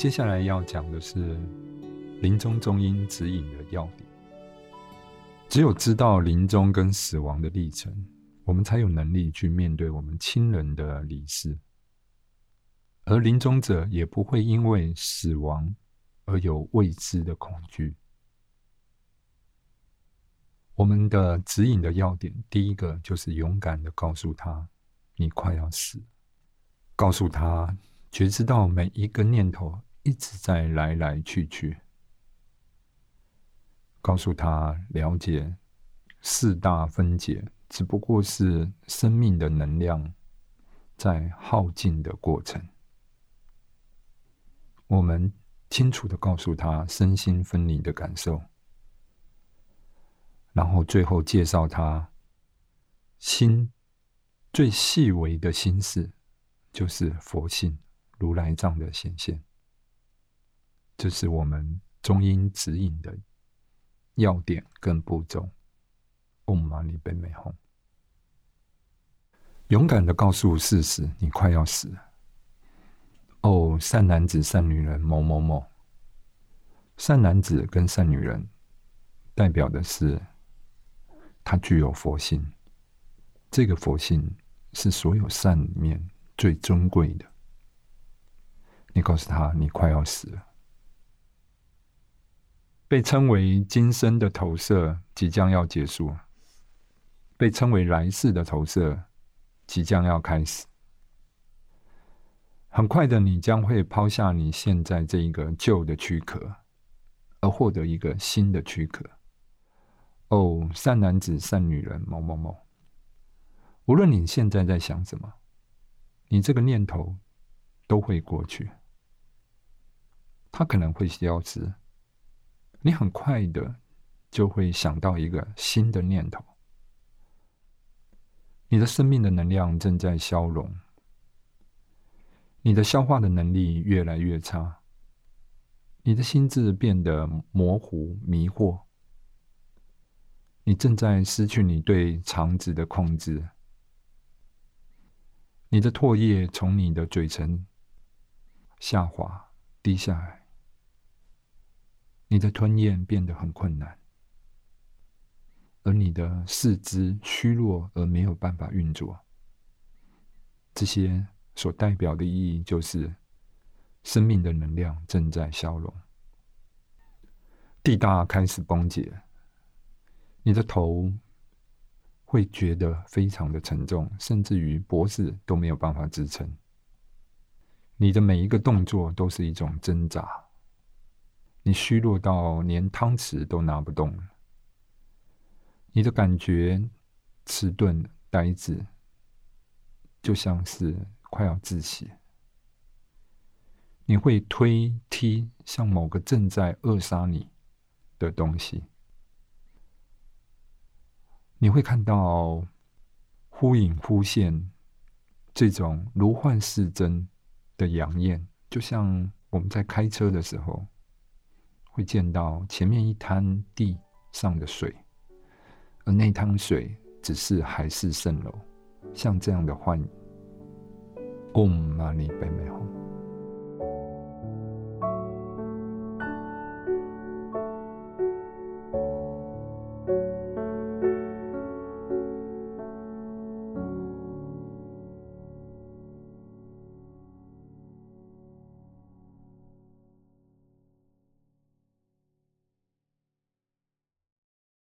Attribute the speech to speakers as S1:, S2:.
S1: 接下来要讲的是临终中阴指引的要点。只有知道临终跟死亡的历程，我们才有能力去面对我们亲人的离世，而临终者也不会因为死亡而有未知的恐惧。我们的指引的要点，第一个就是勇敢的告诉他，你快要死，告诉他觉知到每一个念头一直在来来去去，告诉他了解四大分解只不过是生命的能量在耗尽的过程。我们清楚的告诉他身心分离的感受。然后最后介绍他心最细微的心事，就是佛性如来藏的显现。这是我们中英指引的要点跟步骤。嗡玛尼贝美吽，勇敢的告诉事实，你快要死了。哦，善男子、善女人某某某，善男子跟善女人代表的是。他具有佛性，这个佛性是所有善里面最尊贵的。你告诉他，你快要死了，被称为今生的投射即将要结束，被称为来世的投射即将要开始。很快的，你将会抛下你现在这一个旧的躯壳，而获得一个新的躯壳。哦，善男子、善女人，某某某。无论你现在在想什么，你这个念头都会过去，它可能会消失。你很快的就会想到一个新的念头。你的生命的能量正在消融，你的消化的能力越来越差，你的心智变得模糊、迷惑。你正在失去你对肠子的控制，你的唾液从你的嘴唇下滑滴下来，你的吞咽变得很困难，而你的四肢虚弱而没有办法运作。这些所代表的意义就是，生命的能量正在消融，地大开始崩解。你的头会觉得非常的沉重，甚至于脖子都没有办法支撑。你的每一个动作都是一种挣扎，你虚弱到连汤匙都拿不动了。你的感觉迟钝、呆滞，就像是快要窒息。你会推踢像某个正在扼杀你的东西。你会看到忽隐忽现这种如幻似真的阳焰，就像我们在开车的时候会见到前面一滩地上的水，而那滩水只是海市蜃楼，像这样的幻影。Om Mani Padme Hum。